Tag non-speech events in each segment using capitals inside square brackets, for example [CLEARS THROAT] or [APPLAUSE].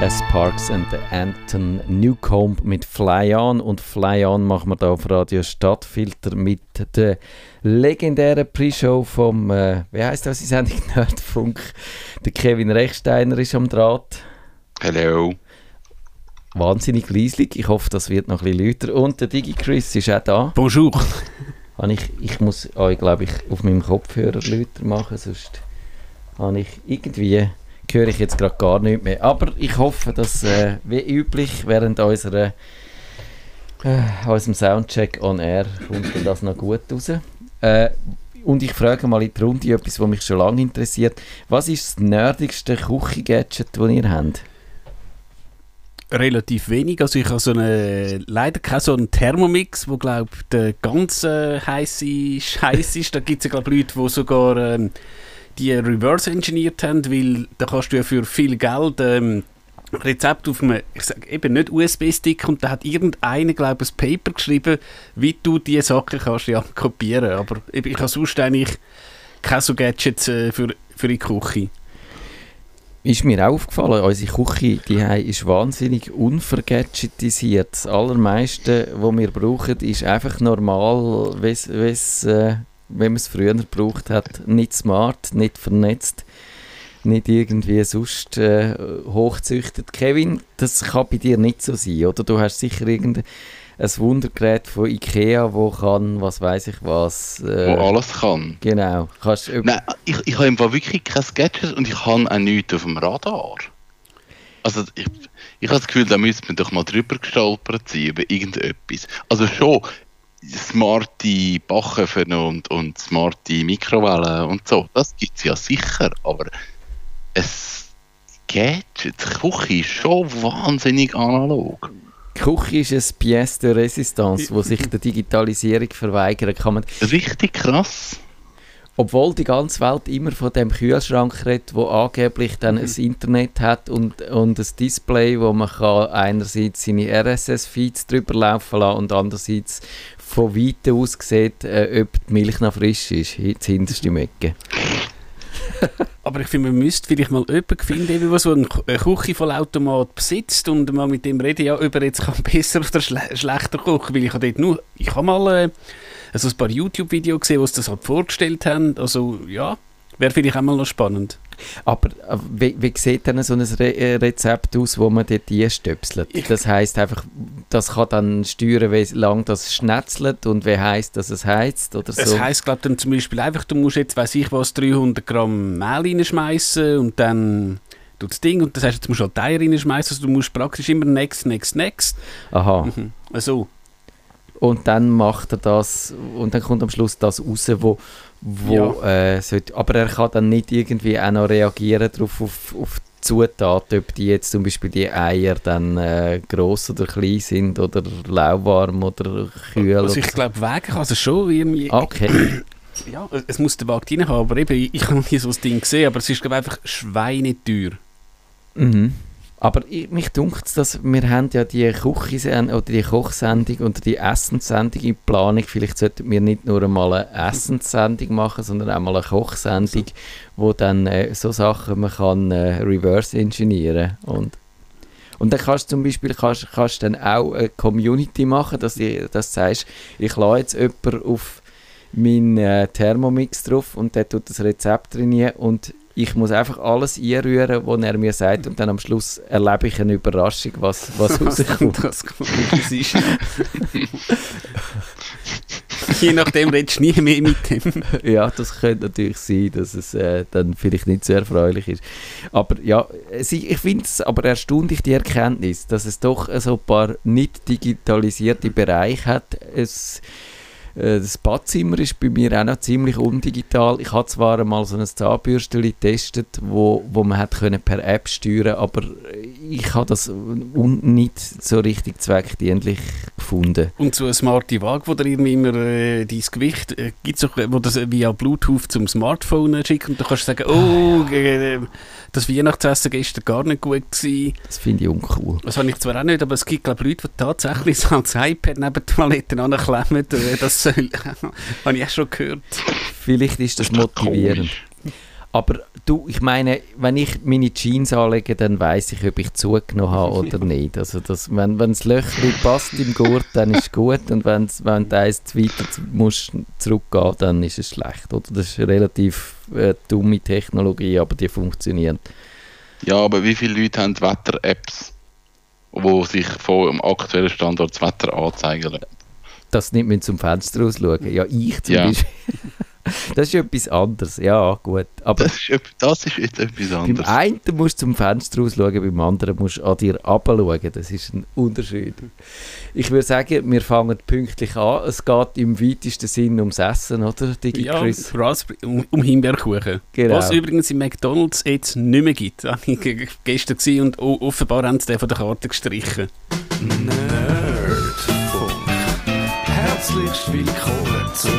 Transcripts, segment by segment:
Jess Parks und Anton Newcomb mit Fly On. Und Fly On machen wir da auf Radio Stadtfilter mit der legendären Pre-Show vom, äh, wie heisst das, die Sendung [LAUGHS] Nerdfunk. Der Kevin Rechsteiner ist am Draht. Hallo. Wahnsinnig leislich. Ich hoffe, das wird noch ein bisschen lauter. Und der Digi Chris ist auch da. Bonjour. Ich, ich muss euch, glaube ich, auf meinem Kopfhörer lauter machen, sonst habe ich irgendwie höre ich jetzt gerade gar nicht mehr. Aber ich hoffe, dass äh, wie üblich während unserer, äh, unserem Soundcheck on Air kommt das noch gut raus. Äh, und ich frage mal in die Runde etwas, was mich schon lange interessiert. Was ist das nerdigste Küche-Gadget, das ihr habt? Relativ wenig. Also ich habe so eine, leider keinen so einen Thermomix, wo glaube der ganz äh, heiße Scheiß ist. Da gibt es ja glaube Leute, die sogar ähm, die reverse engineert haben, weil da kannst du ja für viel Geld ähm, Rezept auf einem, ich sage eben nicht USB-Stick und da hat irgendeiner, glaube ich, ein Paper geschrieben, wie du diese Sachen kannst ja kopieren. Aber ich habe sonst eigentlich keine so Gadgets äh, für, für die Küche. Ist mir auch aufgefallen, unsere Küche die ist wahnsinnig unvergadgetisiert. Das Allermeiste, was wir brauchen, ist einfach normal, wie es wenn man es früher gebraucht hat, nicht smart, nicht vernetzt, nicht irgendwie sonst äh, hochzüchtet. Kevin, das kann bei dir nicht so sein, oder? Du hast sicher irgendein Wundergerät von Ikea, wo kann, was weiß ich was. Äh, wo alles kann. Genau. Kannst Nein, ich, ich habe einfach wirklich kein Gadget und ich habe auch nichts auf dem Radar. Also ich, ich habe das Gefühl, da müsste man doch mal drüber gestolpert sein, über irgendetwas. Also schon, smarte Backöfen und, und smarte Mikrowellen und so. Das gibt es ja sicher, aber es geht. Die Küche ist schon wahnsinnig analog. Die Küche ist ein Pièce de Resistance, wo sich der Digitalisierung verweigern kann. Richtig krass. Obwohl die ganze Welt immer von dem Kühlschrank redet, wo angeblich dann mhm. ein Internet hat und, und ein Display, wo man kann einerseits seine RSS-Feeds drüber laufen lassen und andererseits von weitem aus sieht, äh, ob die Milch noch frisch ist, das hinterste Ecke. [LAUGHS] Aber ich finde, man müsste vielleicht mal jemanden finden, der so einen Küchenvollautomat besitzt und mal mit dem reden, ja, ob er jetzt kann [LAUGHS] besser oder schle schlechter kochen Weil ich habe dort nur, ich habe mal äh, also ein paar YouTube-Videos gesehen, wo sie das halt vorgestellt haben. Also ja, wäre vielleicht auch mal noch spannend. Aber äh, wie, wie sieht denn so ein Re äh, Rezept aus, wo man dort einstöpselt? Das heißt einfach, das kann dann steuern, wie lange das schnetzelt und wie heißt, dass es heizt oder so? Es heisst, glaube dann zum Beispiel einfach, du musst jetzt, weiß ich was, 300 Gramm Mehl reinschmeißen und dann das Ding und das heißt, jetzt musst du halt Eier reinschmeißen, also du musst praktisch immer next, next, next. Aha. Mhm. Also. Und dann macht er das und dann kommt am Schluss das raus, wo wo ja. äh, sollte, aber er kann dann nicht irgendwie auch noch reagieren darauf auf, auf die Zutaten, ob die jetzt zum Beispiel die Eier dann äh, gross oder klein sind oder lauwarm oder kühl. Also ich glaube, wägen kann es schon irgendwie. Okay. [CLEARS THROAT] ja, es muss der Wagen rein haben, aber eben, ich habe nie so ein Ding gesehen, aber es ist glaube einfach schweineteuer. Mhm. Aber ich, mich dunkt dass wir haben ja die Küche oder die Kochsendung oder die Essenssendung in Planung. Vielleicht sollten wir nicht nur einmal eine Essenssendung machen, sondern auch mal eine Kochsendung, wo dann äh, so Sachen man kann äh, reverse engineeren und und dann kannst du zum Beispiel kannst, kannst dann auch eine Community machen, dass du, dass sagst, ich lade jetzt jemanden auf meinen äh, Thermomix drauf und der tut das Rezept drin und ich muss einfach alles einrühren, was er mir sagt und dann am Schluss erlebe ich eine Überraschung, was, was [LAUGHS] rauskommt. das ist. [LAUGHS] Je nachdem redest du nie mehr mit dem. ja, das könnte natürlich sein, dass es äh, dann vielleicht nicht so erfreulich ist. Aber ja, ich finde es aber erstaunlich, die Erkenntnis, dass es doch so ein paar nicht digitalisierte Bereiche hat. Es, das Badzimmer ist bei mir auch noch ziemlich undigital. Ich habe zwar einmal so ein Zahnbürstchen getestet, wo, wo man hat können per App steuern aber ich habe das nicht so richtig zweckdienlich gefunden. Und so eine smarte Waage, wo dir immer äh, dein Gewicht, äh, gibt es wo das via Bluetooth zum Smartphone schickt und du kannst sagen, oh, äh, das Weihnachtsessen gestern gar nicht gut gewesen. Das finde ich uncool. Das habe ich zwar auch nicht, aber es gibt glaube Leute, die tatsächlich [LAUGHS] so als iPad neben die Toilette anklemmen. Äh, das soll, [LAUGHS] habe ich auch schon gehört. Vielleicht ist das motivierend. Aber du, ich meine, wenn ich meine Jeans anlege, dann weiß ich, ob ich zugenommen habe oder nicht. Also das, wenn, wenn das Löchchen passt im Gurt, dann ist es gut. Und wenn's, wenn du eins weiter musst zurückgehen, dann ist es schlecht. Oder? Das ist eine relativ äh, dumme Technologie, aber die funktioniert. Ja, aber wie viele Leute haben Wetter-Apps, wo sich vom aktuellen Standort das Wetter anzeigen lassen? Dass sie nicht zum Fenster raus schauen. Ja, ich zum Ja. Beispiel. [LAUGHS] Das ist etwas anderes. Ja, gut. Aber Das ist, das ist jetzt etwas beim anderes. einen musst du zum Fenster raus schauen, beim anderen musst du an dir runterschauen. Das ist ein Unterschied. Ich würde sagen, wir fangen pünktlich an. Es geht im weitesten Sinn ums Essen, oder, Digi Ja, Chris? Raspberry, um, um Himbeerkuchen. Genau. Was übrigens im McDonalds jetzt nicht mehr gibt. [LAUGHS] Das war ich ge- gestern und offenbar haben sie den von der Karte gestrichen. Nerdfunk. Herzlich willkommen zum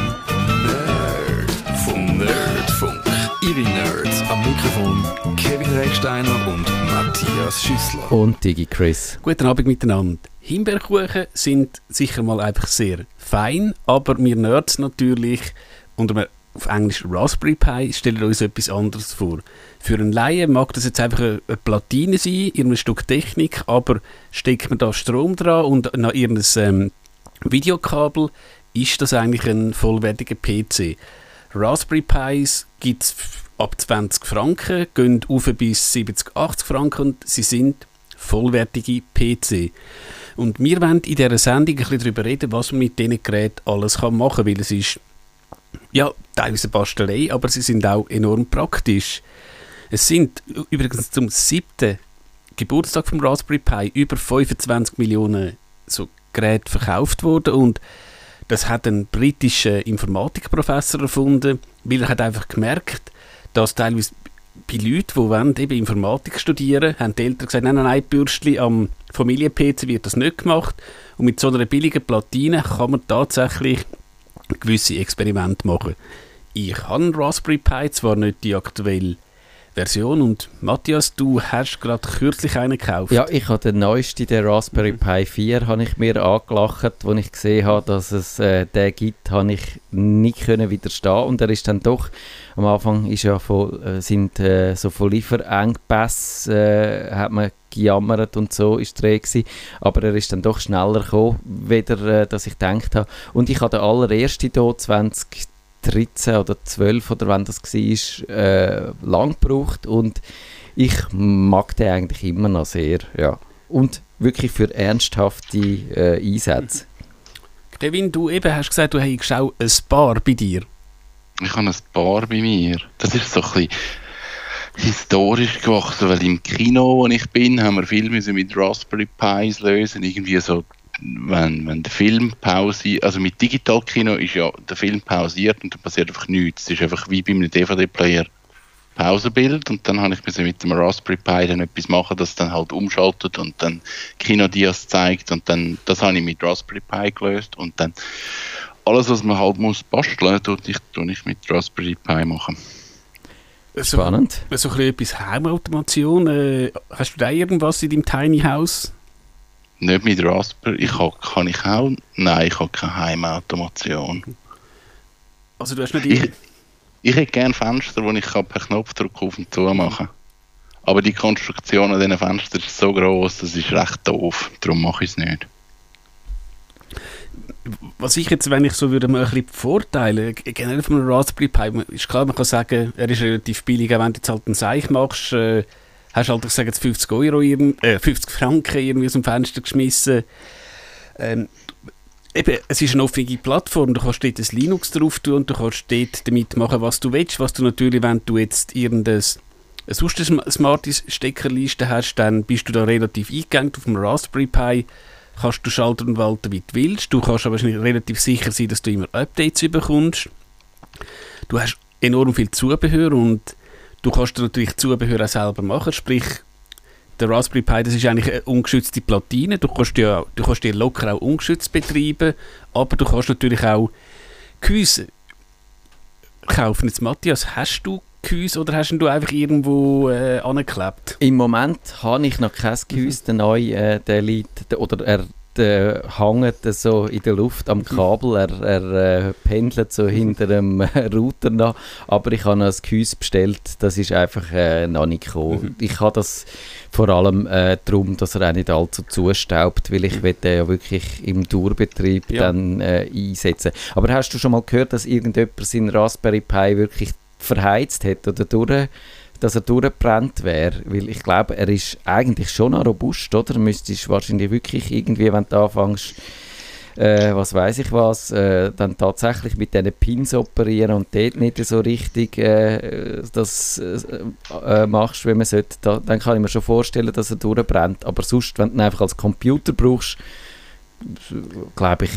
Nerdfunk. Nerdfunk. Ihre Nerds am Mikrofon Kevin Recksteiner und Matthias Schüssler. Und Digi Chris. Guten Abend miteinander. Himbeerkuchen sind sicher mal einfach sehr fein, aber wir Nerds natürlich, und wir auf Englisch Raspberry Pi, stellen uns etwas anderes vor. Für einen Laien mag das jetzt einfach eine, eine Platine sein, irgendein Stück Technik, aber steckt man da Strom dran und nach irgendein ähm, Videokabel, ist das eigentlich ein vollwertiger PC. Raspberry Pis gibt es ab 20 Franken, gehen auf bis 70, 80 Franken und sie sind vollwertige PC. Und wir wollen in dieser Sendung ein bisschen darüber reden, was man mit diesen Geräten alles machen kann, weil es ist ja teilweise Bastelei, aber sie sind auch enorm praktisch. Es sind übrigens zum siebten Geburtstag vom Raspberry Pi über 25 Millionen so Geräte verkauft worden und das hat ein britischer Informatikprofessor erfunden, weil er hat einfach gemerkt, dass teilweise bei Leuten, die wollen, eben Informatik studieren, haben die Eltern gesagt, nein, nein, nein, Bürstli am Familien-PC wird das nicht gemacht. Und mit so einer billigen Platine kann man tatsächlich gewisse Experimente machen. Ich habe einen Raspberry Pi, zwar nicht die aktuelle Version. Und Matthias, du hast gerade kürzlich einen gekauft. Ja, ich habe den neuesten, den Raspberry Pi 4, habe ich mir angelacht, als ich gesehen habe, dass es äh, den gibt, habe ich nicht können widerstehen und er ist dann doch, am Anfang ist ja von, äh, sind äh, so von Lieferengpässen, äh, hat man gejammert und so ist Rede gewesen. aber er ist dann doch schneller gekommen, weder äh, dass ich gedacht habe. Und ich habe den allerersten hier 2013 oder 12 oder wann das war, äh, lang gebraucht und ich mag den eigentlich immer noch sehr, ja. Und wirklich für ernsthafte äh, Einsätze. Kevin, du eben hast gesagt, du hast auch ein Paar bei dir. Ich habe ein Paar bei mir. Das ist so ein bisschen historisch gewachsen, weil im Kino, wo ich bin, haben wir viel müssen mit Raspberry Pis lösen. Irgendwie so, wenn, wenn der Film Pause, also mit Digitalkino ist ja der Film pausiert und dann passiert einfach nichts. Es ist einfach wie bei einem DVD-Player Pausenbild und dann habe ich müssen mit dem Raspberry Pi dann etwas machen, das dann halt umschaltet und dann Kinodias zeigt und dann, das habe ich mit Raspberry Pi gelöst und dann alles, was man halt muss basteln, tue ich, tue ich mit Raspberry Pi machen. Spannend. So, so ein bisschen etwas Heimautomation. Äh, hast du da irgendwas in deinem Tiny House? Nicht mit Raspberry, ich habe, kann ich auch, nein, ich habe keine Heimautomation. Also du hast nicht... Ich, ich hätte gerne Fenster, die ich per Knopfdruck auf und zu machen kann. Aber die Konstruktion an diesen Fenstern ist so groß, das ist recht doof. Darum mache ich es nicht. Was ich jetzt, wenn ich so würde, mal ein bisschen Vorteile generell von einem Raspberry Pi, man- ist klar, man kann sagen, er ist relativ billig, auch wenn du jetzt halt einen Seich machst, äh, hast halt, ich sage jetzt 50 Euro, äh, 50 Franken irgendwie aus dem Fenster geschmissen. Ähm, eben, es ist eine offene Plattform, du kannst dort ein Linux drauf tun und du kannst dort damit machen, was du willst, was du natürlich, wenn du jetzt irgendein sonst eine smarte Steckerliste hast, dann bist du da relativ eingegangen auf dem Raspberry Pi, kannst du schalten und walten, wie du willst. Du kannst aber relativ sicher sein, dass du immer Updates bekommst. Du hast enorm viel Zubehör und du kannst dir natürlich Zubehör auch selber machen, sprich der Raspberry Pi, das ist eigentlich eine ungeschützte Platine. Du kannst, ja, du kannst dir locker auch ungeschützt betreiben, aber du kannst natürlich auch Gehäuse kaufen. Jetzt Matthias, hast du Gehäuse oder hast du einfach irgendwo äh, angeklebt? Im Moment habe ich noch kein Gehäuse. Der neue, äh, der liegt, der, oder er äh, hängt so in der Luft am Kabel, er, er äh, pendelt so hinter dem Router nach, aber ich habe ein Gehäuse bestellt, das ist einfach äh, noch nicht gekommen. Mhm. Ich habe das vor allem äh, darum, dass er auch nicht allzu zustaubt, weil ich will den ja wirklich im Dauerbetrieb Ja. dann äh, einsetzen. Aber hast du schon mal gehört, dass irgendjemand seinen Raspberry Pi wirklich verheizt hat oder durch, dass er durchgebrannt wäre? Weil ich glaube, er ist eigentlich schon noch robust, oder? Müsstest wahrscheinlich wirklich irgendwie, wenn du anfängst, äh, was weiß ich was, äh, dann tatsächlich mit diesen Pins operieren und dort nicht so richtig äh, das äh, äh, machst, wie man sollte, da, dann kann ich mir schon vorstellen, dass er durchbrennt. Aber sonst, wenn du ihn einfach als Computer brauchst, glaube ich,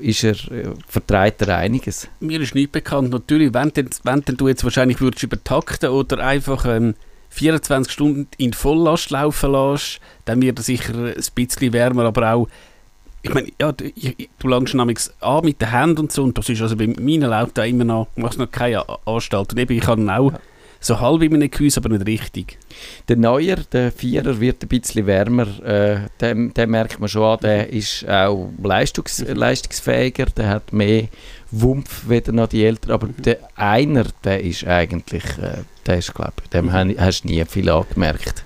ist er, äh, vertreibt er einiges. Mir ist nicht bekannt. Natürlich, wenn, denn, wenn denn du jetzt wahrscheinlich würdest übertakten oder einfach ähm, 24 Stunden in Volllast laufen lässt, dann wird er sicher ein bisschen wärmer, aber auch ich meine, ja, du, du langst nämlich an mit den Händen und so und das ist also bei meinen läuft da immer noch, machst noch keine Anstalt. Und eben, ich habe auch so halb in meinem Gehäuse, aber nicht richtig. Der Neuer, der Vierer, wird ein bisschen wärmer. Äh, den, den merkt man schon an, der ist auch leistungs leistungsfähiger, der hat mehr Wumpf weder noch die Älteren. Aber der Einer, der ist eigentlich, äh, der ist, glaube ich, dem hast du nie viel angemerkt.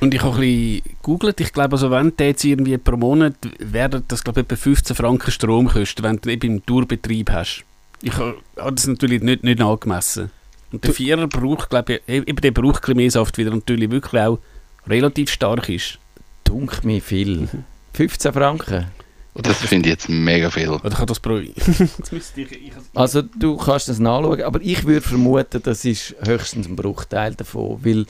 Und ich habe ein bisschen gegoogelt, ich glaube, also wenn du jetzt irgendwie pro Monat, werden das glaube ich etwa 15 Franken Strom kosten, wenn du eben im Tourbetrieb hast. Ich habe das natürlich nicht, nicht angemessen. Und der Du- Vierer braucht, glaube ich, e- eben der braucht ein mehr Saft, weil er natürlich wirklich auch relativ stark ist. Dunk mir viel. 15 Franken. Oder, Das finde ich jetzt mega viel. oder kann das pro... [LAUGHS] Also du kannst das nachschauen, aber ich würde vermuten, das ist höchstens ein Bruchteil davon, weil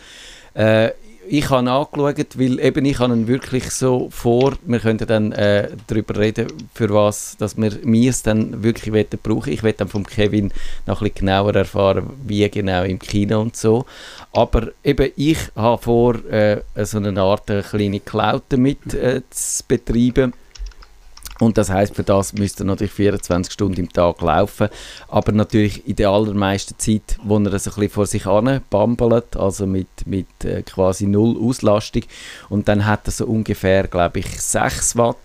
äh, ich habe angeschaut, weil eben ich habe ihn wirklich so vor, wir könnten dann äh, darüber reden, für was, dass wir es dann wirklich wollen brauchen. Ich werde dann vom Kevin noch ein bisschen genauer erfahren, wie genau im Kino und so. Aber eben ich habe vor, äh, so eine Art äh, kleine Cloud damit äh, zu betreiben. Und das heißt, für das müsste er natürlich 24 Stunden im Tag laufen. Aber natürlich in der allermeisten Zeit, wo er das ein bisschen vor sich bambelt, also mit, mit äh, quasi null Auslastung. Und dann hat er so ungefähr, glaube ich, 6 Watt.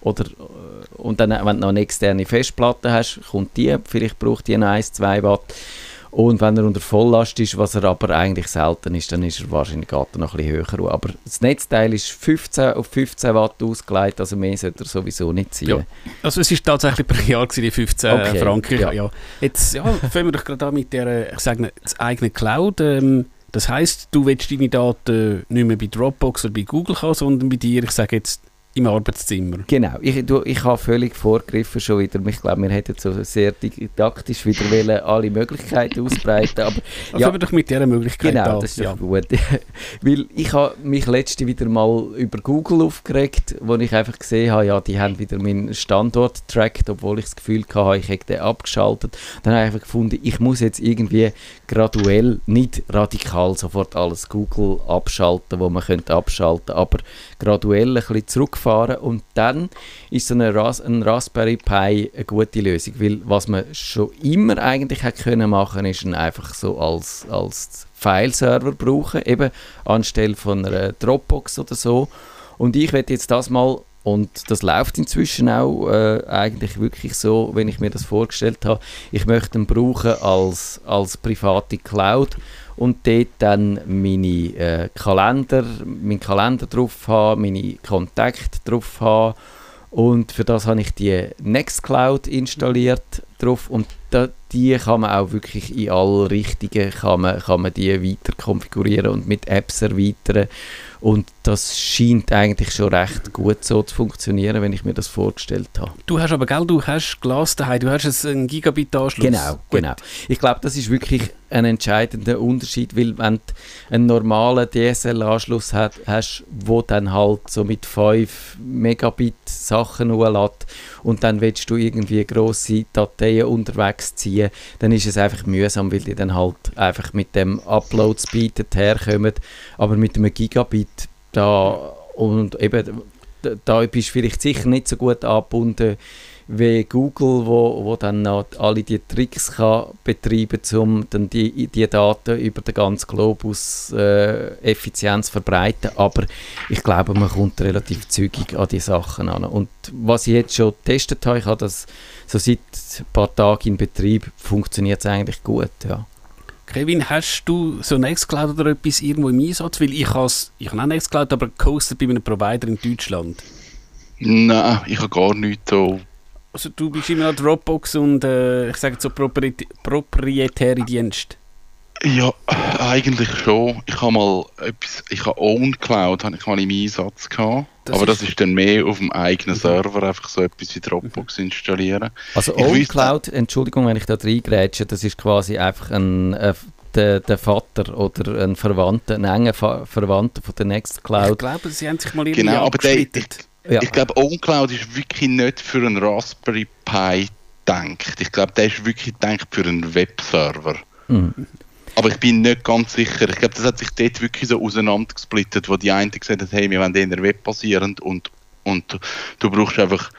Oder, äh, und dann, wenn du noch eine externe Festplatte hast, kommt die, vielleicht braucht die noch 1, 2 Watt. Und wenn er unter Volllast ist, was er aber eigentlich selten ist, dann ist er wahrscheinlich geht noch ein bisschen höher. Aber das Netzteil ist 15 auf 15 Watt ausgelegt, also mehr sollte er sowieso nicht ziehen. Ja. Also es ist tatsächlich per Jahr die 15 Okay, Franken. ja. Ja. Jetzt ja, fangen wir doch gerade an mit der, äh, ich sage das eigene Cloud. Ähm, das heißt, du willst deine Daten nicht mehr bei Dropbox oder bei Google haben, sondern bei dir, ich sage jetzt, im Arbeitszimmer. Genau, ich, du, ich habe völlig vorgegriffen schon wieder. Ich glaube, wir hätten so sehr didaktisch wieder wollen, alle Möglichkeiten ausbreiten, aber Also Ja. wir doch mit dieser Möglichkeit Genau, an. das ist ja. gut. [LAUGHS] Weil ich habe mich letzte wieder mal über Google aufgeregt, wo ich einfach gesehen habe, ja, die haben wieder meinen Standort getrackt, obwohl ich das Gefühl hatte, ich hätte den abgeschaltet. Dann habe ich einfach gefunden, ich muss jetzt irgendwie graduell, nicht radikal sofort alles Google abschalten, wo man könnte abschalten, aber graduell ein bisschen zurückfahren und dann ist so eine Ras ein Raspberry Pi eine gute Lösung, weil was man schon immer eigentlich hätte können machen, ist ihn einfach so als, als File-Server brauchen, eben anstelle von einer Dropbox oder so. Und ich werde jetzt das mal und das läuft inzwischen auch äh, eigentlich wirklich so, wenn ich mir das vorgestellt habe. Ich möchte ihn brauchen als, als private Cloud und dort dann meine äh, Kalender, meinen Kalender drauf haben, meine Kontakte drauf haben. Und für das habe ich die Nextcloud installiert drauf und da, die kann man auch wirklich in alle Richtungen kann man, kann man die weiter konfigurieren und mit Apps erweitern und das scheint eigentlich schon recht gut so zu funktionieren, wenn ich mir das vorgestellt habe. Du hast aber, gell, du hast Glas daheim, du hast einen Gigabit-Anschluss. Genau, Gut. genau. Ich glaube, das ist wirklich ein entscheidender Unterschied, weil wenn du einen normalen DSL-Anschluss hat, hast, wo dann halt so mit 5 Megabit Sachen hochlädt und dann willst du irgendwie grosse Dateien unterwegs ziehen, dann ist es einfach mühsam, weil die dann halt einfach mit dem Upload-Speed herkommen, aber mit einem Gigabit da und eben da bist du vielleicht sicher nicht so gut angebunden wie Google, wo, wo dann noch alle die Tricks kann betreiben um dann die, die Daten über den ganzen Globus äh, effizient zu verbreiten. Aber ich glaube, man kommt relativ zügig an die Sachen an. Und was ich jetzt schon getestet habe, ich habe das so seit ein paar Tagen in Betrieb, funktioniert es eigentlich gut, ja. Kevin, hast du so Nextcloud oder etwas irgendwo im Einsatz? Weil ich habe ich habe auch Nextcloud, aber gehostet bei einem Provider in Deutschland. Nein, ich habe gar nichts so. Also du bist immer an Dropbox und äh, ich sage so propriet proprietäre Dienste. Ja, eigentlich schon. Ich habe mal etwas, ich habe OwnCloud, habe ich mal im Einsatz gehabt. Das aber ist- das ist dann mehr auf dem eigenen Server, einfach so etwas wie Dropbox installieren. Also Ich OwnCloud, Entschuldigung, wenn ich da reingrätsche, das ist quasi einfach ein, äh, der, der Vater oder ein Verwandter, ein enger Fa Verwandter von der Ich Nextcloud. glaube, sie haben sich mal irgendwie Genau, aber der, ich. Ja. ich glaube, OwnCloud ist wirklich nicht für einen Raspberry Pi gedacht. Ich glaube, der ist wirklich gedacht für einen Webserver. Mhm. Aber ich bin nicht ganz sicher. Ich glaube, das hat sich dort wirklich so auseinandergesplittet, wo die einen gesagt haben, hey, wir wollen eher webbasierend und, und du brauchst einfach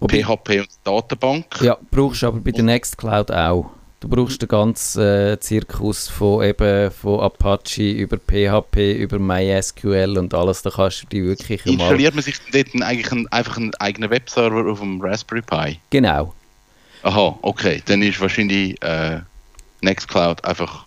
Wobei- PHP und Datenbank. Ja, brauchst du aber bei der Nextcloud auch. Du brauchst den ganzen äh, Zirkus von, eben, von Apache über PHP, über MySQL und alles. Da kannst du die wirklich mal... Installiert man sich dort eigentlich einen, einfach einen eigenen Webserver auf dem Raspberry Pi? Genau. Aha, okay. Dann ist wahrscheinlich äh, Nextcloud einfach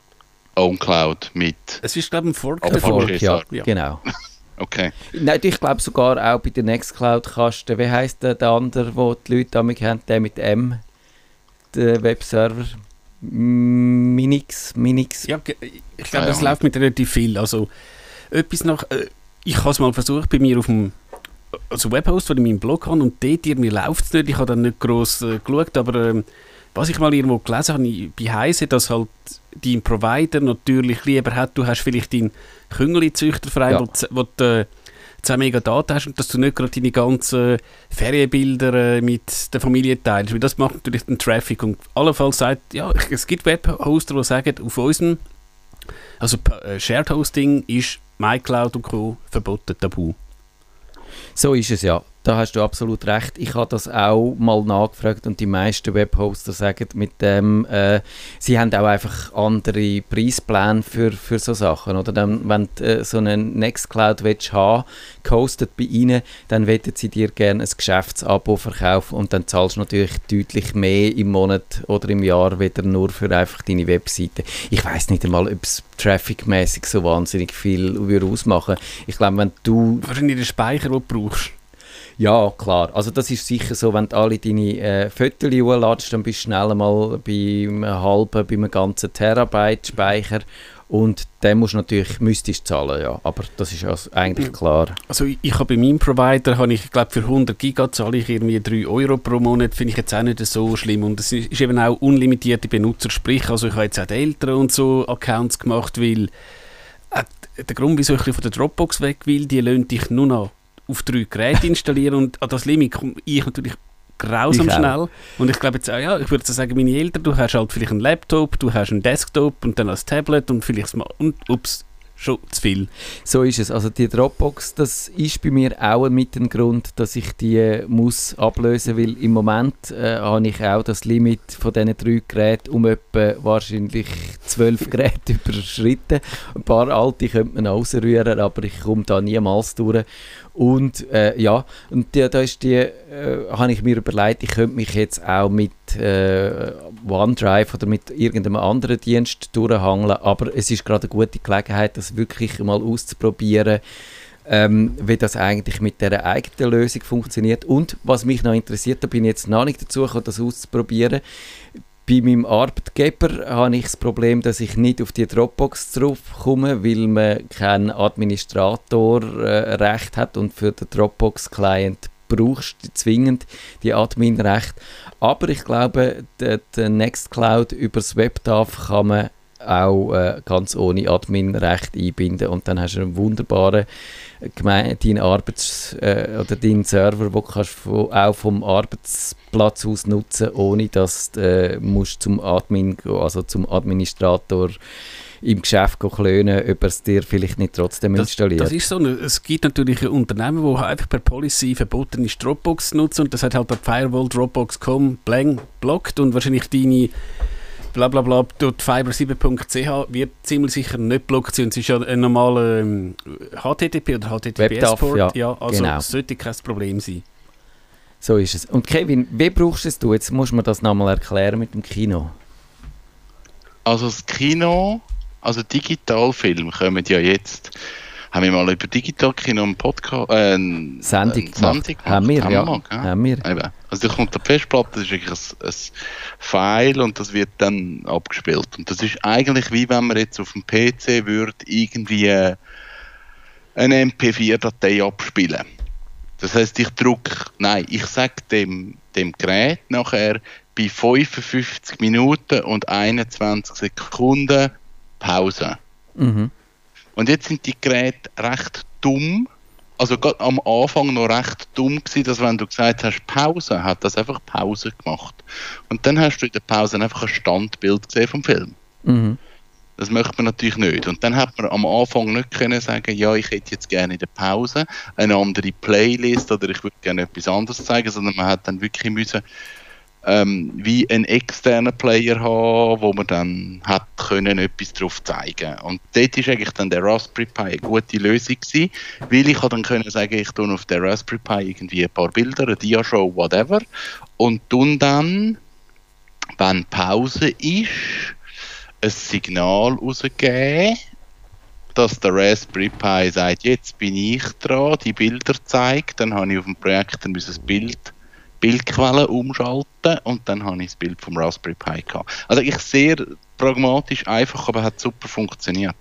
OwnCloud mit. Es ist, glaube ich, ein Fork. Fork. Fork, ja, Ja. genau. [LAUGHS] Okay. Nein, ich glaube sogar auch bei der Nextcloud kannst du, wie heisst der, der andere, wo die Leute damit haben, der mit M, der Webserver, Minix, Minix. Ja, ich glaube, das läuft mit relativ viel. Also, etwas nach. Äh, ich habe es mal versucht bei mir auf dem also Webhost, den ich in meinem Blog habe, und dort irgendwie läuft es nicht. Ich habe dann nicht gross äh, geschaut, aber ähm, was ich mal irgendwo gelesen habe bei Heise, dass halt dein Provider natürlich lieber hat, du hast vielleicht deinen Küngeli-Züchterverein, Ja. wo, wo äh, 10 Mega hast und dass du nicht gerade deine ganzen Ferienbilder äh, mit der Familie teilst, weil das macht natürlich den Traffic und allenfalls sagt, ja, es gibt Webhoster, die sagen, auf unserem also äh, Shared Hosting ist MyCloud und Co. verboten, tabu. So ist es ja. Da hast du absolut recht. Ich habe das auch mal nachgefragt und die meisten Webhoster sagen mit dem, äh, sie haben auch einfach andere Preispläne für, für so Sachen. Oder dann, wenn du äh, so einen Nextcloud willst haben, gehostet bei ihnen, dann wollen sie dir gerne ein Geschäftsabo verkaufen und dann zahlst du natürlich deutlich mehr im Monat oder im Jahr wieder nur für einfach deine Webseite. Ich weiß nicht einmal, ob es trafficmäßig so wahnsinnig viel würde ausmachen. Ich glaube, wenn du Wahrscheinlich den Speicher, den du brauchst. Ja, klar. Also das ist sicher so, wenn du alle deine äh, Fotos hochladest, dann bist du schnell mal bei einem halben, bei einem ganzen Terabyte Speicher und den musst du natürlich, du zahlen, ja. Aber das ist ja eigentlich klar. Also ich, ich habe bei meinem Provider, habe ich glaube für 100 Giga zahle ich irgendwie 3 Euro pro Monat, finde ich jetzt auch nicht so schlimm und es ist, eben auch unlimitierte Benutzer, sprich also ich habe jetzt auch Eltern und so Accounts gemacht, weil äh, der Grund, wieso ich von der Dropbox weg will, die lassen dich nur noch auf drei Geräte installieren und an das Limit komme ich natürlich grausam Ich schnell. Und ich glaube jetzt auch, ja, ich würde so sagen, meine Eltern, du hast halt vielleicht einen Laptop, du hast einen Desktop und dann ein Tablet und vielleicht das Ma- und ups, schon zu viel. So ist es. Also die Dropbox, das ist bei mir auch mit dem Grund, dass ich die äh, muss ablösen, weil im Moment äh, habe ich auch das Limit von diesen drei Geräten um etwa wahrscheinlich zwölf [LAUGHS] Geräte überschritten. Ein paar alte könnte man rausrühren, aber ich komme da niemals durch. Und äh, ja, und die, da äh, habe ich mir überlegt, ich könnte mich jetzt auch mit äh, OneDrive oder mit irgendeinem anderen Dienst durchhangeln, aber es ist gerade eine gute Gelegenheit, das wirklich mal auszuprobieren, ähm, wie das eigentlich mit der eigenen Lösung funktioniert. Und was mich noch interessiert, da bin ich jetzt noch nicht dazu gekommen, das auszuprobieren. Bei meinem Arbeitgeber habe ich das Problem, dass ich nicht auf die Dropbox draufkomme, weil man kein Administratorrecht hat und für den Dropbox-Client brauchst du zwingend die Admin-Recht. Aber ich glaube, der, Nextcloud übers WebDAV kann man auch äh, ganz ohne Admin-Recht einbinden und dann hast du einen wunderbaren deinen Arbeits- äh, oder deinen Server, den kannst du von, auch vom Arbeitsplatz aus nutzen, ohne dass du äh, musst zum Admin also zum Administrator im Geschäft klönen, ob er es dir vielleicht nicht trotzdem Das, installiert. das ist so. eine- Es gibt natürlich ein Unternehmen, wo einfach per Policy verboten ist, Dropbox zu nutzen und das hat halt per Firewall Dropbox.com blockt und wahrscheinlich deine blablabla dort fiber7.ch wird ziemlich sicher nicht blockt sein es ist ja ein normaler ähm, HTTP oder HTTPS-Port. ja, ja, also genau. sollte kein Problem sein. So ist es. Und Kevin, wie brauchst du es? Jetzt musst du mir das nochmal erklären mit dem Kino. Also das Kino, also Digitalfilme kommen ja jetzt, haben wir mal über Digitalkino einen Podcast, äh, eine Sendung gemacht. Haben wir, ja. wir, gell? Haben wir. Eben. Also da kommt die Festplatte, das ist wirklich ein, ein File und das wird dann abgespielt. Und das ist eigentlich wie wenn man jetzt auf dem PC würde irgendwie äh, eine MP4-Datei abspielen. Das heißt, ich drücke, nein, ich sage dem, dem Gerät nachher bei 55 Minuten und 21 Sekunden Pause. Mhm. Und jetzt sind die Geräte recht dumm. Also gerade am Anfang noch recht dumm gewesen, dass wenn du gesagt hast Pause, hat das einfach Pause gemacht. Und dann hast du in der Pause einfach ein Standbild gesehen vom Film. Mhm. Das möchte man natürlich nicht. Und dann hat man am Anfang nicht können sagen, ja, ich hätte jetzt gerne in der Pause eine andere Playlist oder ich würde gerne etwas anderes zeigen, sondern man hat dann wirklich müssen ähm, wie einen externen Player haben, wo man dann hat können etwas drauf zeigen. Und dort ist eigentlich dann der Raspberry Pi eine gute Lösung gewesen, weil ich dann können sagen, ich tue auf der Raspberry Pi irgendwie ein paar Bilder, eine Diashow, whatever, und tun dann, wenn Pause ist, ein Signal rausgeben, dass der Raspberry Pi sagt, jetzt bin ich dran, die Bilder zeigt, dann habe ich auf dem müssen das Bild, Bildquelle umschalten und dann habe ich das Bild vom Raspberry Pi gehabt. Also ich sehr pragmatisch, einfach, aber hat super funktioniert.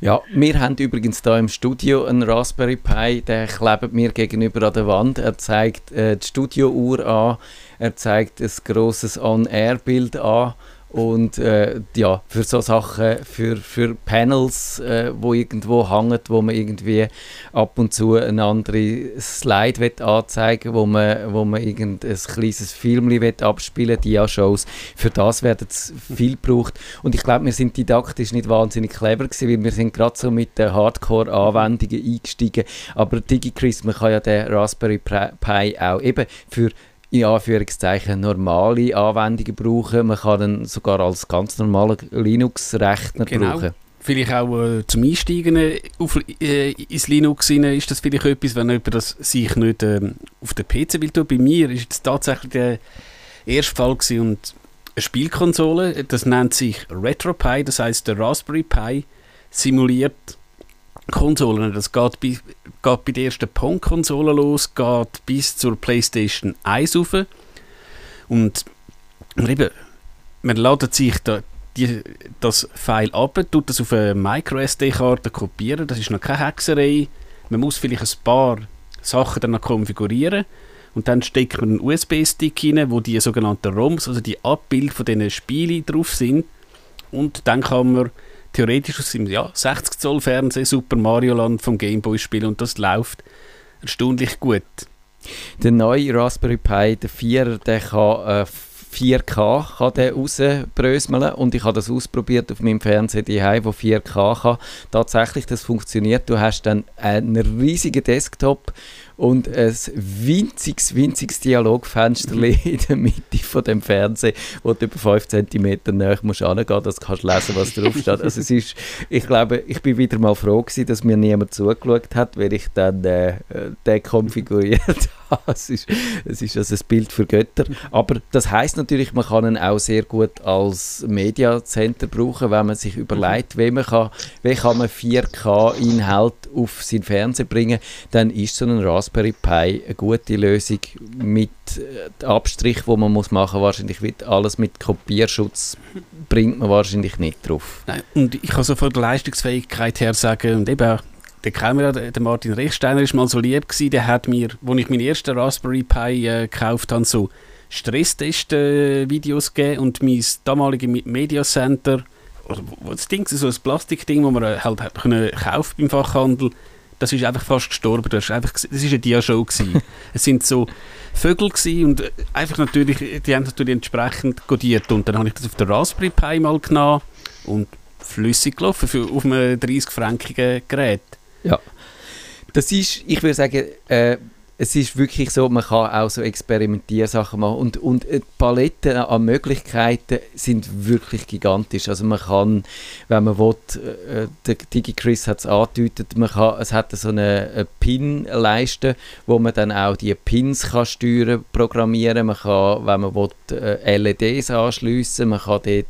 Ja, wir haben übrigens da im Studio einen Raspberry Pi, der klebt mir gegenüber an der Wand. Er zeigt äh, die Studiouhr an, er zeigt ein grosses On-Air-Bild an und äh, ja, für so Sachen, für, für Panels, äh, wo irgendwo hängen, wo man irgendwie ab und zu eine andere Slide will anzeigen wo man, wo man irgendein kleines Film abspielen will, Dia-Shows. Für das werden es viel gebraucht. Und ich glaube, wir sind didaktisch nicht wahnsinnig clever gewesen, weil wir sind gerade so mit den Hardcore-Anwendungen eingestiegen. Aber DigiChris, man kann ja den Raspberry Pi auch eben für in Anführungszeichen normale Anwendungen brauchen. Man kann ihn sogar als ganz normalen Linux-Rechner Genau. brauchen. Vielleicht auch äh, zum Einsteigen äh, auf, äh, ins Linux rein, ist das vielleicht etwas, wenn jemand das sich nicht ähm, auf den PC will tun. Bei mir ist es tatsächlich der erste Fall gewesen und eine Spielkonsole, das nennt sich RetroPie, das heißt der Raspberry Pi simuliert Konsolen. Das geht bei, geht bei der ersten Pong-Konsole los, geht bis zur PlayStation 1 rauf. Und eben, man ladet sich da die, das File ab, tut das auf eine MicroSD-Karte kopieren. Das ist noch keine Hexerei. Man muss vielleicht ein paar Sachen dann noch konfigurieren. Und dann steckt man einen USB-Stick rein, wo die sogenannten ROMs, also die Abbild von diesen Spielen drauf sind. Und dann kann man theoretisch aus dem ja, 60 Zoll Fernsehen Super Mario Land vom Gameboy spielen und das läuft erstaunlich gut. Der neue Raspberry Pi, der 4, der kann äh, 4K kann der rausbröseln und ich habe das ausprobiert auf meinem Fernseher daheim, wo 4K kann. Tatsächlich, das funktioniert. Du hast dann einen riesigen Desktop und ein winziges, winziges Dialogfenster [LAUGHS] in der Mitte von dem Fernseher, wo du über 5 cm näher musst angehen, dass du kannst lesen, was drauf steht. Also es ist, ich glaube, ich bin wieder mal froh gewesen, dass mir niemand zugeschaut hat, weil ich dann äh, den konfiguriert [LAUGHS] habe. Es ist, es ist also ein Bild für Götter. Aber das heißt natürlich, man kann ihn auch sehr gut als Media Center brauchen, wenn man sich überlegt, wie, man kann, wie kann man 4K-Inhalt auf sein Fernsehen bringen, dann ist so ein Raspberry Pi eine gute Lösung mit äh, Abstrich, wo man muss machen wahrscheinlich wird alles mit Kopierschutz bringt man wahrscheinlich nicht drauf. Nein, und ich kann so von der Leistungsfähigkeit her sagen, und eben der ja, der Martin Rechsteiner ist mal so lieb gewesen, der hat mir, als ich meinen ersten Raspberry Pi äh, gekauft habe, so Stresstest-Videos gegeben und mein damaliges Media Center, oder wo- wo das Ding, so ein Plastikding, das man äh, halt hat können kaufen beim Fachhandel, das ist einfach fast gestorben. Das ist einfach, das ist eine Dia-Show [LAUGHS] es sind so Vögel gewesen und äh, einfach natürlich, die haben natürlich entsprechend codiert und dann habe ich das auf der Raspberry Pi mal genommen und flüssig gelaufen für, auf einem 30-frankigen Gerät. Ja. Das ist, ich würde sagen, äh, es ist wirklich so, man kann auch so Experimentiersachen machen und, und die Paletten an Möglichkeiten sind wirklich gigantisch. Also man kann, wenn man will, äh, der DigiChris hat es angedeutet, man kann, es hat so eine, eine Pin-Leiste, wo man dann auch die Pins kann steuern, programmieren. Man kann, wenn man will, äh, LEDs anschliessen, man kann dort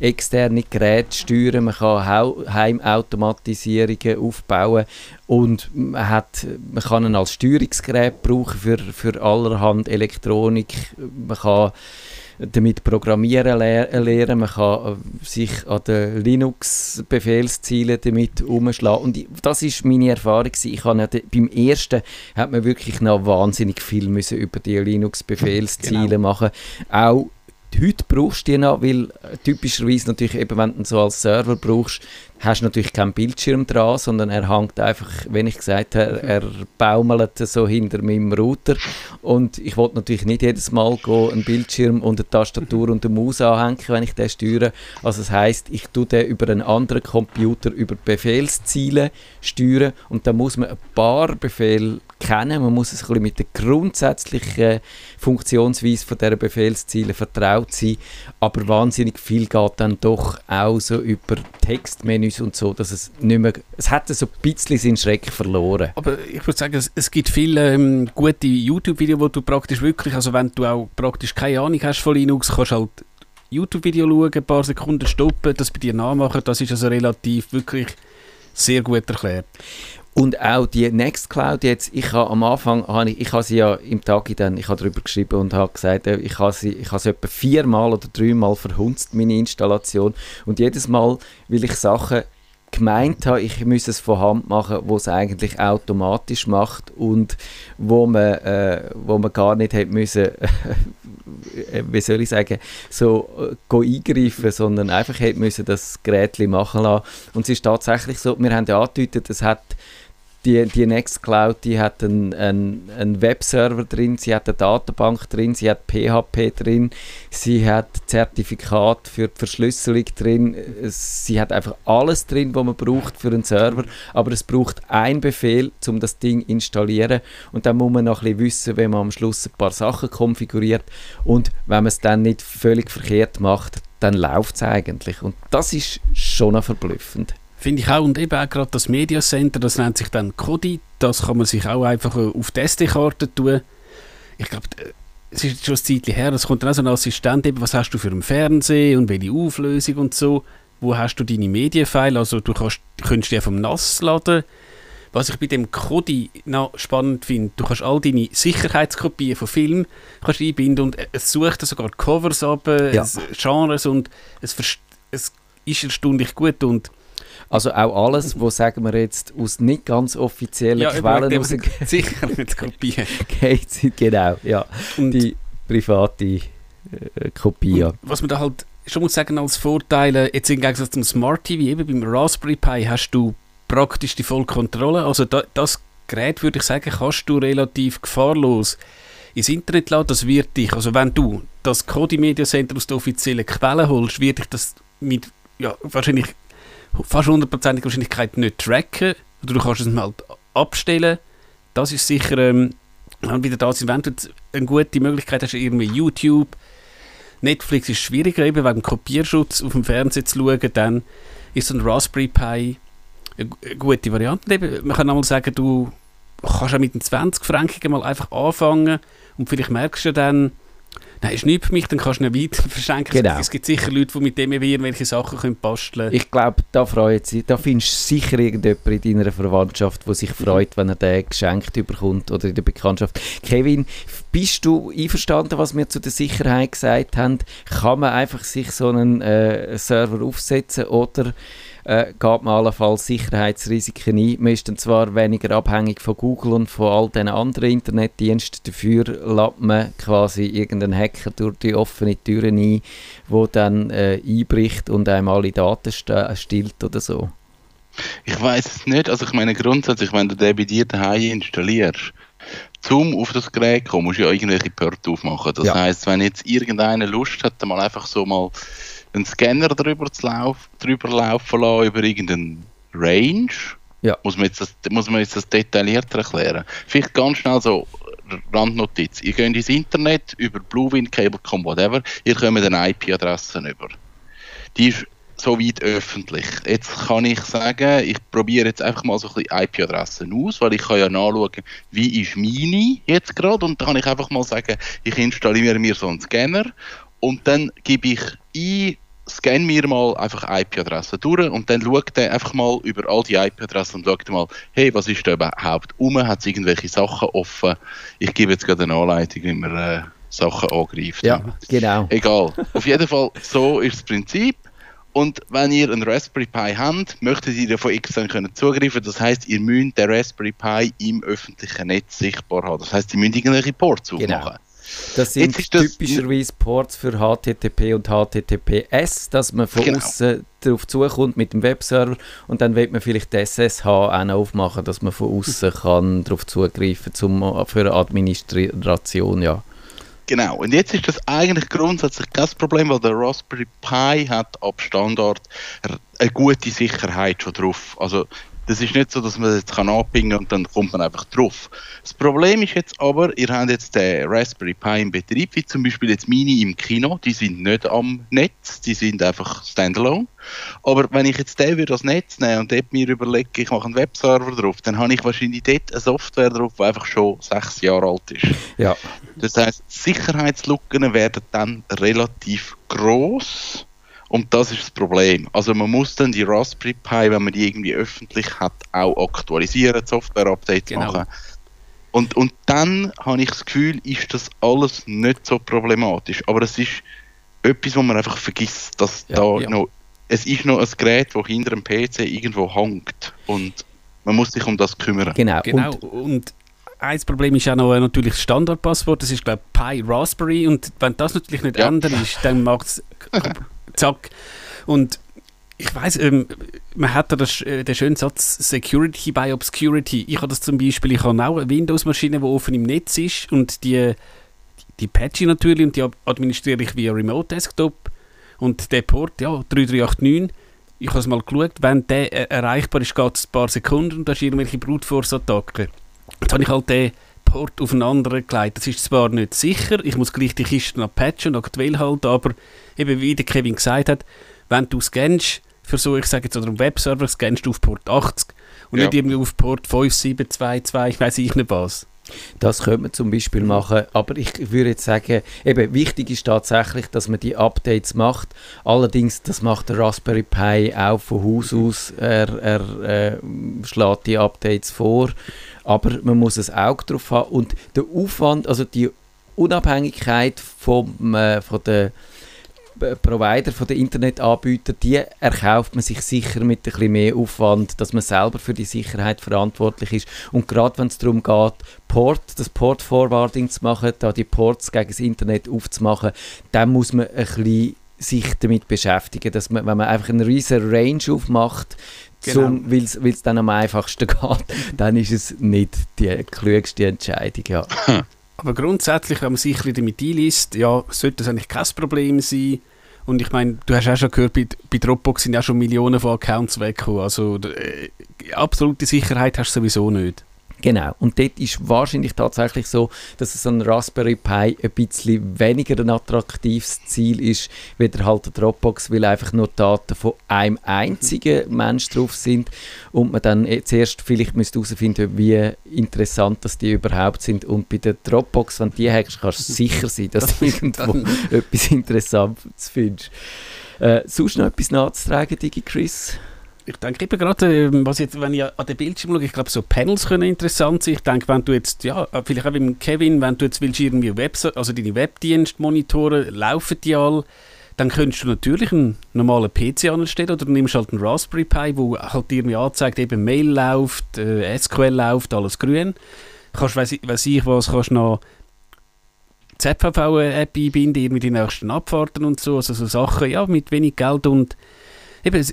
externe Geräte steuern, man kann Heimautomatisierungen aufbauen und man, hat, man kann ihn als Steuerungsgerät brauchen für, für allerhand Elektronik. Man kann damit programmieren lehr lernen, man kann äh, sich an den Linux-Befehlszielen damit umschlagen. Und ich, das ist meine Erfahrung. Ich habe ja beim ersten hat man wirklich noch wahnsinnig viel müssen über die Linux-Befehlsziele Genau. machen. Auch heute brauchst du die noch, weil äh, typischerweise natürlich eben, wenn du so als Server brauchst, hast du natürlich keinen Bildschirm dran, sondern er hängt einfach, wenn ich gesagt habe, er baumelt so hinter meinem Router. Und ich wollte natürlich nicht jedes Mal gehen, einen Bildschirm und eine Tastatur und eine Maus anhängen, wenn ich den steuere. Also das heißt, ich tue den über einen anderen Computer über Befehlsziele steuern. Und da muss man ein paar Befehle kennen, man muss es ein bisschen mit der grundsätzlichen Funktionsweise von dieser Befehlsziele vertraut sein, aber wahnsinnig viel geht dann doch auch so über Textmenüs und so, dass es nicht mehr, es hat so ein bisschen seinen Schreck verloren. Aber ich würde sagen, es, es gibt viele ähm, gute YouTube-Videos, wo du praktisch wirklich, also wenn du auch praktisch keine Ahnung hast von Linux, kannst halt YouTube-Video schauen, ein paar Sekunden stoppen, das bei dir nachmachen, das ist also relativ wirklich sehr gut erklärt. Und auch die Nextcloud jetzt, ich habe am Anfang, habe ich, ich habe sie ja im Tag dann, ich habe darüber geschrieben und habe gesagt, äh, ich habe sie, ich habe sie etwa viermal oder dreimal verhunzt, meine Installation. Und jedes Mal, weil ich Sachen gemeint habe, ich müsse es von Hand machen, wo es eigentlich automatisch macht und wo man, äh, wo man gar nicht hätte müssen, [LAUGHS] äh, wie soll ich sagen, so äh, eingreifen, sondern einfach hätte müssen das Gerät machen lassen. Und es ist tatsächlich so, wir haben ja angedeutet, es hat die, die Nextcloud, die hat einen, einen, einen Webserver drin, sie hat eine Datenbank drin, sie hat PHP drin, sie hat Zertifikat für die Verschlüsselung drin, sie hat einfach alles drin, was man braucht für einen Server, aber es braucht einen Befehl, um das Ding installieren. Und dann muss man noch ein bisschen wissen, wenn man am Schluss ein paar Sachen konfiguriert. Und wenn man es dann nicht völlig verkehrt macht, dann läuft es eigentlich. Und das ist schon verblüffend. Finde ich auch. Und eben auch gerade das Media Center, das nennt sich dann Kodi. Das kann man sich auch einfach äh, auf die SD-Karte tun. Ich glaube, äh, es ist schon ein Zeitchen her, es kommt dann auch so ein Assistent, eben, was hast du für einen Fernseher und welche Auflösung und so. Wo hast du deine Medienfile? Also du kannst, könntest die vom NAS laden. Was ich bei dem Kodi noch spannend finde, du kannst all deine Sicherheitskopien von Filmen kannst einbinden und es sucht sogar Covers ab, äh, Ja. es- Genres und es, es ist erstaunlich gut und Also auch alles, was sagen wir jetzt aus nicht ganz offiziellen Ja, Quellen eben, rausgeht, [LAUGHS] Sicherheitskopien. genau, ja, Und die private äh, Kopie. ja. was man da halt schon muss sagen als Vorteile, jetzt im Gegensatz zum Smart TV, eben beim Raspberry Pi hast du praktisch die volle Kontrolle. Also da, das Gerät, würde ich sagen, kannst du relativ gefahrlos ins Internet laden. Das wird dich, also wenn du das Kodi Media Center aus der offiziellen Quelle holst, wird dich das mit ja, wahrscheinlich fast hundertprozentiger Wahrscheinlichkeit nicht tracken. Oder du kannst es halt abstellen. Das ist sicher ähm, wieder da sein, wenn du eine gute Möglichkeit hast, irgendwie YouTube, Netflix ist schwieriger, eben wegen Kopierschutz auf dem Fernseher zu schauen, dann ist so ein Raspberry Pi eine gute Variante. Eben, man kann einmal sagen, du kannst auch mit den 20 Franken mal einfach anfangen und vielleicht merkst du dann, nein, ist nichts für mich, dann kannst du ihn weiter verschenken. Genau. Es gibt sicher Leute, die mit dem irgendwelche Sachen können basteln können. Ich glaube, da freut sich, da findest du sicher irgendjemand in deiner Verwandtschaft, der sich freut, wenn er den geschenkt überkommt oder in der Bekanntschaft. Kevin, bist du einverstanden, was wir zu der Sicherheit gesagt haben? Kann man einfach sich so einen äh, Server aufsetzen oder äh, geht man allenfalls Sicherheitsrisiken ein? Man ist dann zwar weniger abhängig von Google und von all den anderen Internetdiensten, dafür lädt man quasi irgendeinen Hacker durch die offene Türen ein, wo dann äh, einbricht und einem alle Daten stillt oder so. Ich weiß es nicht. Also ich meine grundsätzlich, wenn du den bei dir daheim installierst, zum auf das Gerät kommen, musst du ja irgendwelche Pörte aufmachen. Das Ja. heisst, wenn jetzt irgendeiner Lust hat, mal einfach so mal einen Scanner drüber, zu lauf, drüber laufen lassen über irgendeinen Range. Ja. Muss man, jetzt das, muss man jetzt das detaillierter erklären? Vielleicht ganz schnell so Randnotiz. Ihr geht ins Internet über Bluewind, Cablecom, whatever. Ihr kommt eine IP-Adresse über. Die ist soweit öffentlich. Jetzt kann ich sagen, ich probiere jetzt einfach mal so ein bisschen IP-Adressen aus, weil ich kann ja nachschauen, wie ist meine jetzt gerade und dann kann ich einfach mal sagen, ich installiere mir so einen Scanner und dann gebe ich ein, scanne mir mal einfach IP-Adressen durch und dann schaut er einfach mal über all die IP-Adressen und schaut mal, hey, was ist da überhaupt um? Hat es irgendwelche Sachen offen? Ich gebe jetzt gerade eine Anleitung, wie man äh, Sachen angreift. Ja, genau. Egal. Auf jeden Fall, so ist das Prinzip. Und wenn ihr einen Raspberry Pi habt, möchtet ihr von extern können zugreifen. Das heißt, ihr müsst den Raspberry Pi im öffentlichen Netz sichtbar haben. Das heißt, ihr müsst irgendwelche Ports Genau. Das sind das- typischerweise Ports für HTTP und HTTPS, dass man von Genau. außen darauf zukommt mit dem Webserver und dann will man vielleicht die SSH auch noch aufmachen, dass man von außen kann darauf zugreifen zum für eine Administration, ja. Genau. Und jetzt ist das eigentlich grundsätzlich kein Problem, weil der Raspberry Pi hat ab Standard eine gute Sicherheit schon drauf. Also das ist nicht so, dass man jetzt kann anpingen und dann kommt man einfach drauf. Das Problem ist jetzt aber, ihr habt jetzt den Raspberry Pi im Betrieb, wie zum Beispiel jetzt meine im Kino, die sind nicht am Netz, die sind einfach standalone. Aber wenn ich jetzt den würde als Netz nehmen und dort mir überlege, ich mache einen Webserver drauf, dann habe ich wahrscheinlich dort eine Software drauf, die einfach schon sechs Jahre alt ist. Ja, Das heißt, Sicherheitslücken werden dann relativ groß und das ist das Problem. Also man muss dann die Raspberry Pi, wenn man die irgendwie öffentlich hat, auch aktualisieren, Software-Updates Genau. machen. Und, und dann habe ich das Gefühl, ist das alles nicht so problematisch. Aber es ist etwas, wo man einfach vergisst, dass Ja, da ja. noch es ist noch ein Gerät, das hinter dem PC irgendwo hängt und man muss sich um das kümmern. genau. Genau. Und, Und, ein Problem ist auch noch äh, natürlich das Standardpasswort. Das ist, glaube ich, Pi Raspberry. Und wenn das natürlich nicht Ja. ändert ist, dann macht es [LAUGHS] zack. Und ich weiß, ähm, man hat da das, äh, den schönen Satz Security by Obscurity. Ich habe das zum Beispiel, ich habe auch eine Windows-Maschine, die offen im Netz ist und die, die patche ich natürlich und die ad- administriere ich via Remote Desktop. Und der Port, ja, 3389, ich habe es mal geschaut, wenn der äh, erreichbar ist, geht es ein paar Sekunden und da ist irgendwelche Brute Force-Attacken. Jetzt habe ich halt den Port auf einen anderen gelegt. Das ist zwar nicht sicher, ich muss gleich die Kiste noch patchen und aktuell halten, aber eben wie der Kevin gesagt hat, wenn du scannst, für so, ich sage jetzt, oder einen Webserver, scannst du auf Port 80 und Ja. nicht irgendwie auf Port 5722, ich weiß ich nicht was. Das könnte man zum Beispiel machen, aber ich würde jetzt sagen, eben wichtig ist tatsächlich, dass man die Updates macht. Allerdings, das macht der Raspberry Pi auch von Haus aus. Er, er äh, schlägt die Updates vor, aber man muss ein Auge drauf haben und der Aufwand, also die Unabhängigkeit vom, äh, von der Provider, von den Internetanbietern, die erkauft man sich sicher mit ein bisschen mehr Aufwand, dass man selber für die Sicherheit verantwortlich ist. Und gerade wenn es darum geht, Port, das Port-Forwarding zu machen, da die Ports gegen das Internet aufzumachen, dann muss man ein bisschen sich damit beschäftigen, dass man, wenn man einfach eine riesen Range aufmacht, Genau. weil es dann am einfachsten [LAUGHS] geht, dann ist es nicht die klügste Entscheidung. Ja. [LAUGHS] Aber grundsätzlich, wenn man sich damit einliest, ja, sollte das eigentlich kein Problem sein. Und ich meine, du hast auch schon gehört, bei, bei Dropbox sind ja schon Millionen von Accounts weggekommen. Also äh, absolute Sicherheit hast du sowieso nicht. Genau. Und dort ist wahrscheinlich tatsächlich so, dass so ein Raspberry Pi ein bisschen weniger ein attraktives Ziel ist, weder halt der Dropbox, weil einfach nur Daten von einem einzigen Mensch drauf sind und man dann eh zuerst vielleicht müsste herausfinden, wie interessant das die überhaupt sind. Und bei der Dropbox, wenn du die hackst, kannst du sicher sein, dass [LAUGHS] du irgendwo [LAUGHS] etwas Interessantes findest. Äh, sonst noch etwas nachzutragen, Digi Chris? Ich denke eben gerade, ähm, was jetzt, wenn ich an den Bildschirm schaue, ich glaube, so Panels können interessant sein. Ich denke, wenn du jetzt, ja, äh, vielleicht auch mit Kevin, wenn du jetzt willst, irgendwie Web, also deine Webdienste monitoren, laufen die all, dann könntest du natürlich einen normalen PC anstellen oder du nimmst halt einen Raspberry Pi, wo halt irgendwie anzeigt, eben Mail läuft, äh, SQL läuft, alles grün. Kannst, weiss ich, weiss ich was, kannst noch ZVV-App einbinden, irgendwie die nächsten Abfahrten und so, also so Sachen, ja, mit wenig Geld und eben,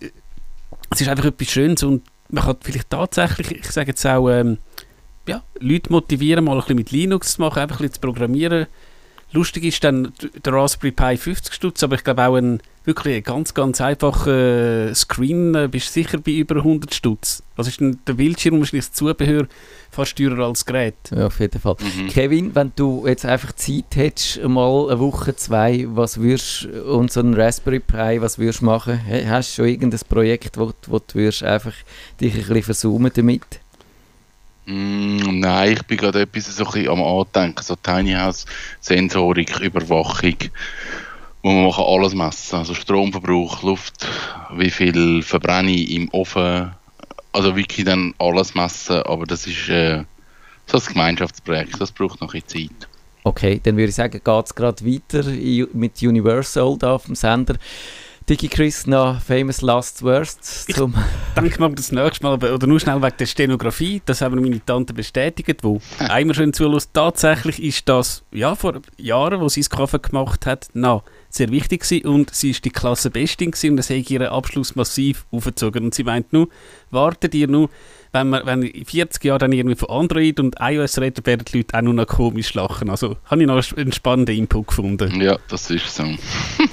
es, ist einfach etwas Schönes und man kann vielleicht tatsächlich, ich sage jetzt auch, ähm, ja, Leute motivieren, mal ein bisschen mit Linux zu machen, einfach ein bisschen zu programmieren. Lustig ist dann der Raspberry Pi 50 Stutz, aber ich glaube auch ein wirklich ein ganz, ganz einfacher Screen, äh, bist sicher bei über 100 Stutz. Also ist dann der Bildschirm wahrscheinlich das Zubehör fast teurer als das Gerät. Ja, auf jeden Fall. Kevin, wenn du jetzt einfach Zeit hättest, mal eine Woche, zwei, was würdest und so ein Raspberry Pi, was würdest du machen? He- Hast du schon irgendein Projekt, wo, wo du würdest einfach dich ein bisschen versummen damit? Mm, nein, ich bin gerade etwas so ein bisschen am Andenken, so Tiny House Sensorik, Überwachung, wo man kann alles messen, also Stromverbrauch, Luft, wie viel verbrenne ich im Ofen, also wirklich dann alles messen, aber das ist äh, so ein Gemeinschaftsprojekt, das braucht noch ein bisschen Zeit. Okay, dann würde ich sagen, geht es gerade weiter mit Universal da auf dem Sender. DigiChris noch Famous Last Words Ich- zum... Denke mal das nächste Mal, aber- oder nur schnell wegen der Stenografie, das haben meine Tante bestätigt, wo [LAUGHS] einmal schön zulässt. Tatsächlich ist das, ja, vor Jahren, wo sie das Kaffee gemacht hat, na, sehr wichtig gewesen und sie ist die Klasse Bestin gewesen und das hat ihren Abschluss massiv aufgezogen. Und sie meint nur, wartet ihr nur, wenn wir wenn in 40 Jahren dann irgendwie von Android und iOS reden, werden die Leute auch nur noch komisch lachen. Also habe ich noch einen spannenden Input gefunden. Ja, das ist so. [LAUGHS]